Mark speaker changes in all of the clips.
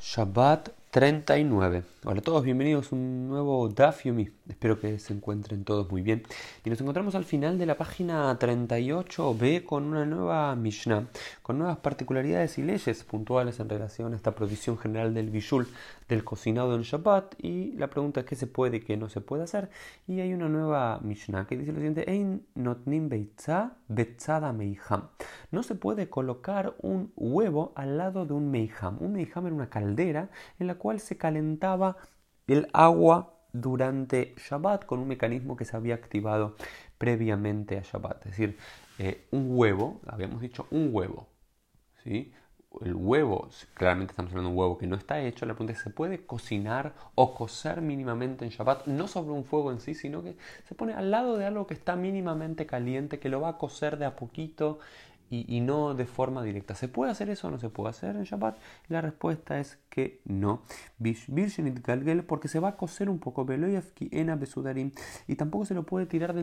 Speaker 1: Shabbat 39. Hola a todos, bienvenidos a un nuevo Daf Yomi. Espero que se encuentren todos muy bien. Y nos encontramos al final de la página 38b con una nueva Mishnah, con nuevas particularidades y leyes puntuales en relación a esta provisión general del Bishul, del cocinado en Shabbat. Y la pregunta es qué se puede y qué no se puede hacer. Y hay una nueva Mishnah que dice lo siguiente: Ein notnim betzada meiham. No se puede colocar un huevo al lado de un meiham. Un meiham era una caldera en la cual cual se calentaba el agua durante Shabbat con un mecanismo que se había activado previamente a Shabbat. Es decir, eh, un huevo, habíamos dicho un huevo, ¿sí? El huevo, claramente estamos hablando de un huevo que no está hecho, la pregunta es, ¿se puede cocinar o cocer mínimamente en Shabbat? No sobre un fuego en sí, sino que se pone al lado de algo que está mínimamente caliente, que lo va a cocer de a poquito y, no de forma directa. ¿Se puede hacer eso o no se puede hacer en Shabbat? La respuesta es que no. Porque se va a coser un poco y tampoco se lo puede tirar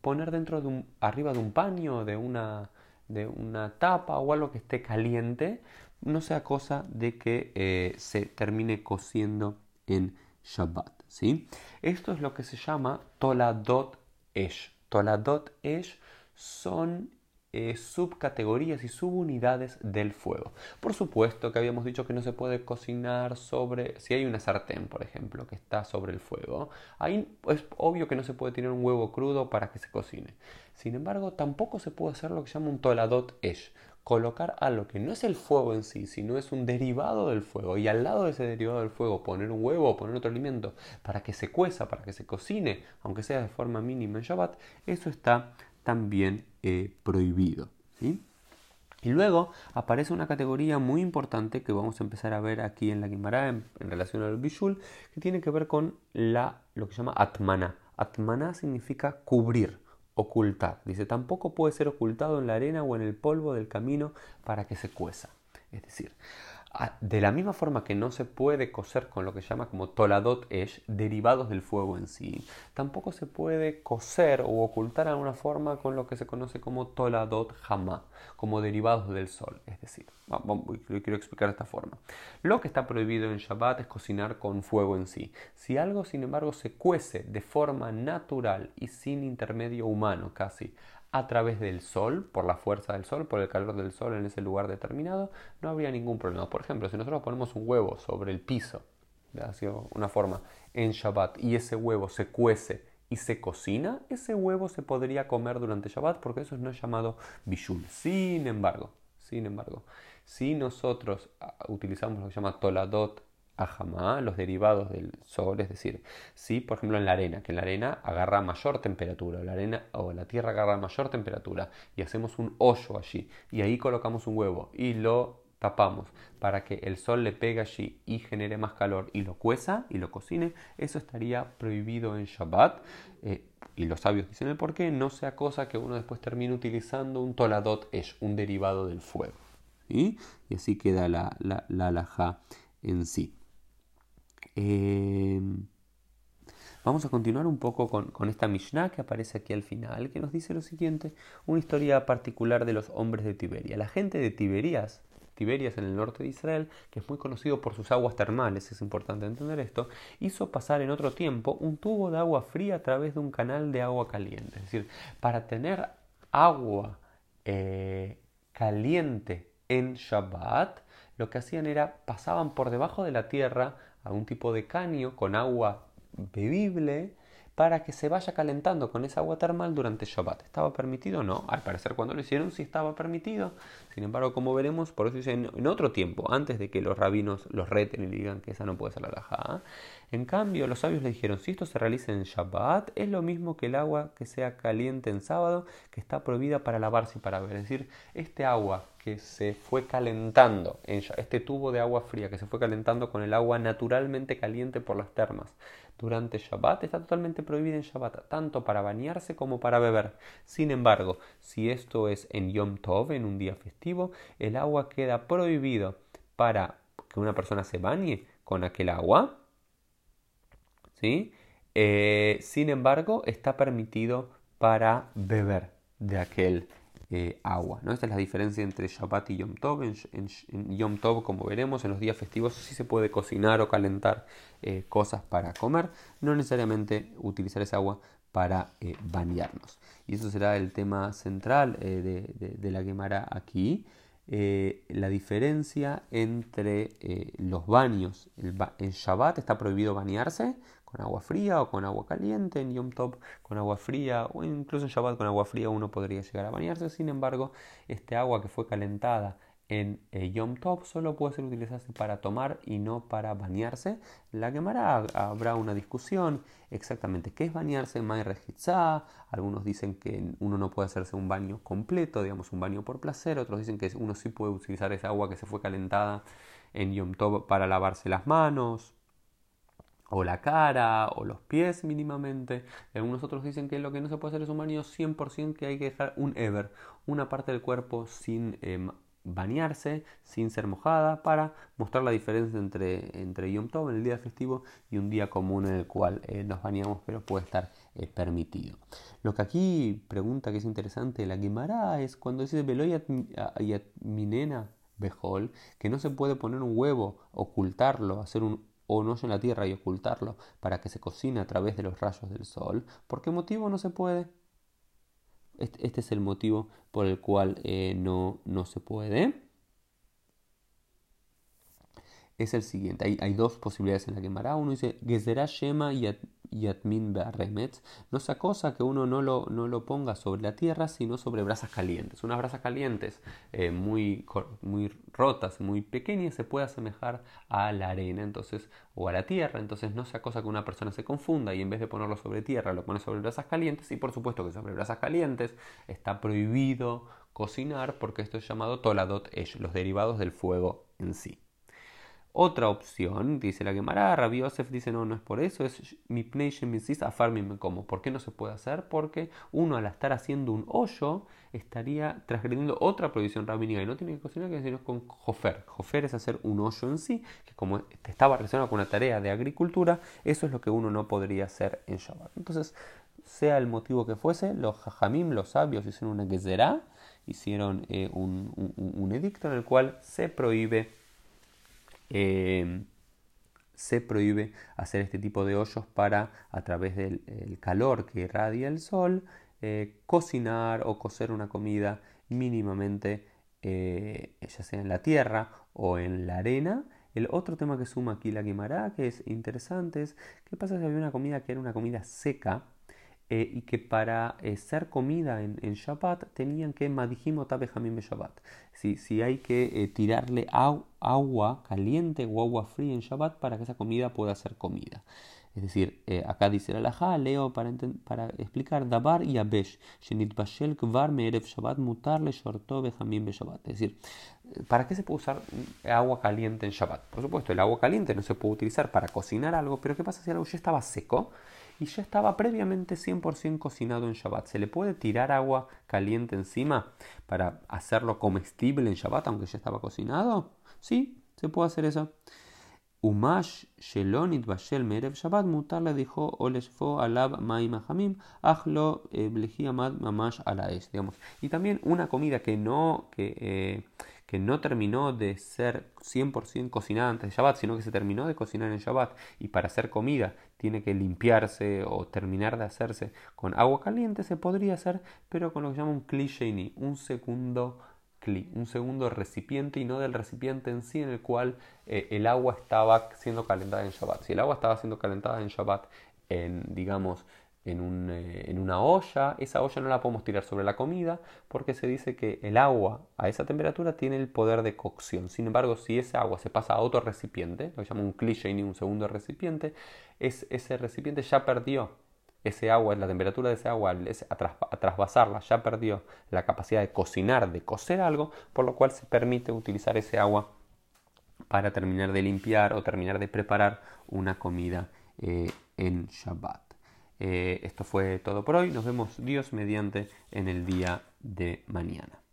Speaker 1: poner dentro de un, arriba de un paño, de una, de una tapa o algo que esté caliente, no sea cosa de que eh, se termine cociendo en Shabbat. ¿sí? Esto es lo que se llama Toladot Esh. Toladot Esh son eh, subcategorías y subunidades del fuego. Por supuesto que habíamos dicho que no se puede cocinar sobre, si hay una sartén, por ejemplo, que está sobre el fuego, ahí es obvio que no se puede tener un huevo crudo para que se cocine. Sin embargo, tampoco se puede hacer lo que se llama un toladot esh, colocar algo que no es el fuego en sí, sino es un derivado del fuego, y al lado de ese derivado del fuego poner un huevo o poner otro alimento para que se cueza, para que se cocine, aunque sea de forma mínima en Shabbat, eso está también eh, prohibido. Y luego aparece una categoría muy importante que vamos a empezar a ver aquí en la Guimara en, relación al Bishul, que tiene que ver con la, lo que se llama Atmana. Atmana significa cubrir, ocultar. Dice, tampoco puede ser ocultado en la arena o en el polvo del camino para que se cueza. Es decir, de la misma forma que no se puede coser con lo que se llama como toladot esh, derivados del fuego en sí, tampoco se puede coser o ocultar de alguna forma con lo que se conoce como toladot hama, como derivados del sol. Es decir, lo quiero explicar de esta forma. Lo que está prohibido en Shabbat es cocinar con fuego en sí. Si algo, sin embargo, se cuece de forma natural y sin intermedio humano casi, a través del sol, por la fuerza del sol, por el calor del sol en ese lugar determinado, no habría ningún problema. Por ejemplo, si nosotros ponemos un huevo sobre el piso, de una forma, en Shabbat, y ese huevo se cuece y se cocina, ese huevo se podría comer durante Shabbat porque eso no es llamado bishul. Sin embargo, sin embargo, si nosotros ah, utilizamos lo que se llama toladot ajamá, los derivados del sol, es decir, si por ejemplo en la arena, que la arena agarra mayor temperatura, la arena o la tierra agarra mayor temperatura y hacemos un hoyo allí y ahí colocamos un huevo y lo tapamos para que el sol le pegue allí y genere más calor y lo cueza y lo cocine, eso estaría prohibido en Shabbat. Eh, y los sabios dicen el por qué, no sea cosa que uno después termine utilizando un toladot es un derivado del fuego. Y así queda la, la, la en sí. Em, vamos a continuar un poco con, esta Mishnah que aparece aquí al final, que nos dice lo siguiente, una historia particular de los hombres de Tiberia. La gente de Tiberias, Tiberias en el norte de Israel, que es muy conocido por sus aguas termales, es importante entender esto, hizo pasar en otro tiempo un tubo de agua fría a través de un canal de agua caliente. Es decir, para tener agua eh, caliente en Shabbat, lo que hacían era pasaban por debajo de la tierra a un tipo de caño con agua bebible para que se vaya calentando con esa agua termal durante Shabbat. ¿Estaba permitido? No. Al parecer cuando lo hicieron sí estaba permitido. Sin embargo, como veremos, por eso dicen en otro tiempo, antes de que los rabinos los reten y digan que esa no puede ser la laja. En cambio, los sabios le dijeron, si esto se realiza en Shabbat, es lo mismo que el agua que sea caliente en sábado, que está prohibida para lavarse y para beber. Es decir, este agua que se fue calentando, este tubo de agua fría que se fue calentando con el agua naturalmente caliente por las termas durante Shabbat está totalmente prohibida en Shabbat, tanto para bañarse como para beber. Sin embargo, si esto es en Yom Tov, en un día festivo, el agua queda prohibido para que una persona se bañe con aquel agua. ¿sí? Eh, sin embargo, está permitido para beber de aquel eh, agua. ¿no? Esta es la diferencia entre Shabbat y Yom Tov. En, Yom Tov, como veremos, en los días festivos sí se puede cocinar o calentar eh, cosas para comer, no necesariamente utilizar esa agua para eh, bañarnos. Y eso será el tema central de, la Gemara aquí. la diferencia entre los baños. en Shabbat está prohibido bañarse, con agua fría o con agua caliente, en Yom Tov con agua fría o incluso en Shabbat con agua fría uno podría llegar a bañarse. Sin embargo, este agua que fue calentada en eh, Yom Tov solo puede ser utilizada para tomar y no para bañarse. La quemará habrá una discusión exactamente qué es bañarse, Algunos dicen que uno no puede hacerse un baño completo, digamos un baño por placer. Otros dicen que uno sí puede utilizar esa agua que se fue calentada en Yom Tov para lavarse las manos o la cara o los pies mínimamente. Algunos otros dicen que lo que no se puede hacer es un baño 100% que hay que dejar un ever, una parte del cuerpo sin em, bañarse, sin ser mojada, para mostrar la diferencia entre, entre Yom Tov, en el día festivo, y un día común en el cual eh, nos bañamos, pero puede estar eh, permitido. Lo que aquí pregunta que es interesante la Guimara es cuando dice Veloyat minena bejol, que no se puede poner un huevo, ocultarlo, hacer un o no en la tierra y ocultarlo para que se cocine a través de los rayos del sol. ¿Por qué motivo no se puede? Este, este es el motivo por el cual eh, no, no se puede es el siguiente. Hay, hay dos posibilidades en la Gemara. Uno dice, Gezerá Shema Yatmin Be'arremetz. No sea cosa que uno no lo, no lo ponga sobre la tierra, sino sobre brasas calientes. Unas brasas calientes eh, muy, muy rotas, muy pequeñas, se puede asemejar a la arena entonces o a la tierra. Entonces no sea cosa que una persona se confunda y en vez de ponerlo sobre tierra, lo pone sobre brasas calientes. Y por supuesto que sobre brasas calientes está prohibido cocinar porque esto es llamado toladot esh, los derivados del fuego en sí. Otra opción, dice la Gemara, Rabbi Yosef dice no, no es por eso, es mi me como. ¿Por qué no se puede hacer? Porque uno al estar haciendo un hoyo estaría transgrediendo otra prohibición rabínica y no tiene que cocinar que decirnos con jofer. Jofer es hacer un hoyo en sí, que como estaba relacionado con una tarea de agricultura, eso es lo que uno no podría hacer en Shabbat. Entonces, sea el motivo que fuese, los jajamim, los sabios, hicieron una gezerá, hicieron eh, un, un edicto en el cual se prohíbe Em, se prohíbe hacer este tipo de hoyos para, a través del calor que irradia el sol, eh, cocinar o cocer una comida mínimamente, eh, ya sea en la tierra o en la arena. El otro tema que suma aquí la Guimara, que es interesante, es qué pasa si había una comida que era una comida seca, eh, y que para eh, ser comida en, en, Shabbat tenían que madijimo tabejamim Shabbat. Si, si hay que eh, tirarle agua caliente o agua fría en Shabbat para que esa comida pueda ser comida. Es decir, acá dice la laja, leo para, para explicar dabar y abesh, shenit bashel kvar me'erev Shabbat mutar le shorto bejamim Shabbat. Es decir, ¿para qué se puede usar agua caliente en Shabbat? Por supuesto, el agua caliente no se puede utilizar para cocinar algo, pero ¿qué pasa si algo ya estaba seco? Y ya estaba previamente 100% cocinado en Shabbat. ¿Se le puede tirar agua caliente encima para hacerlo comestible en Shabbat aunque ya estaba cocinado? Sí, se puede hacer eso. Umash shelonit bashel merev Shabbat mutar le dijo oleshfo alab maim hamim achlo eh, blejiamad mamash alaesh. Digamos. Y también una comida que no, que, eh, que no terminó de ser 100% cocinada antes de Shabbat, sino que se terminó de cocinar en Shabbat y para hacer comida tiene que limpiarse o terminar de hacerse con agua caliente, se podría hacer, pero con lo que se llama un cliché, un segundo un segundo recipiente y no del recipiente en sí en el cual eh, el agua estaba siendo calentada en Shabbat. Si el agua estaba siendo calentada en Shabbat en, digamos, eh, en, una olla, esa olla no la podemos tirar sobre la comida porque se dice que el agua a esa temperatura tiene el poder de cocción. Sin embargo, si esa agua se pasa a otro recipiente, lo que llama un cliché y un segundo recipiente, es, ese recipiente ya perdió ese agua, la temperatura de ese agua, a, trasvasarla, ya perdió la capacidad de cocinar, de cocer algo, por lo cual se permite utilizar ese agua para terminar de limpiar o terminar de preparar una comida eh, en Shabbat. Eh, esto fue todo por hoy. Nos vemos Dios mediante en el día de mañana.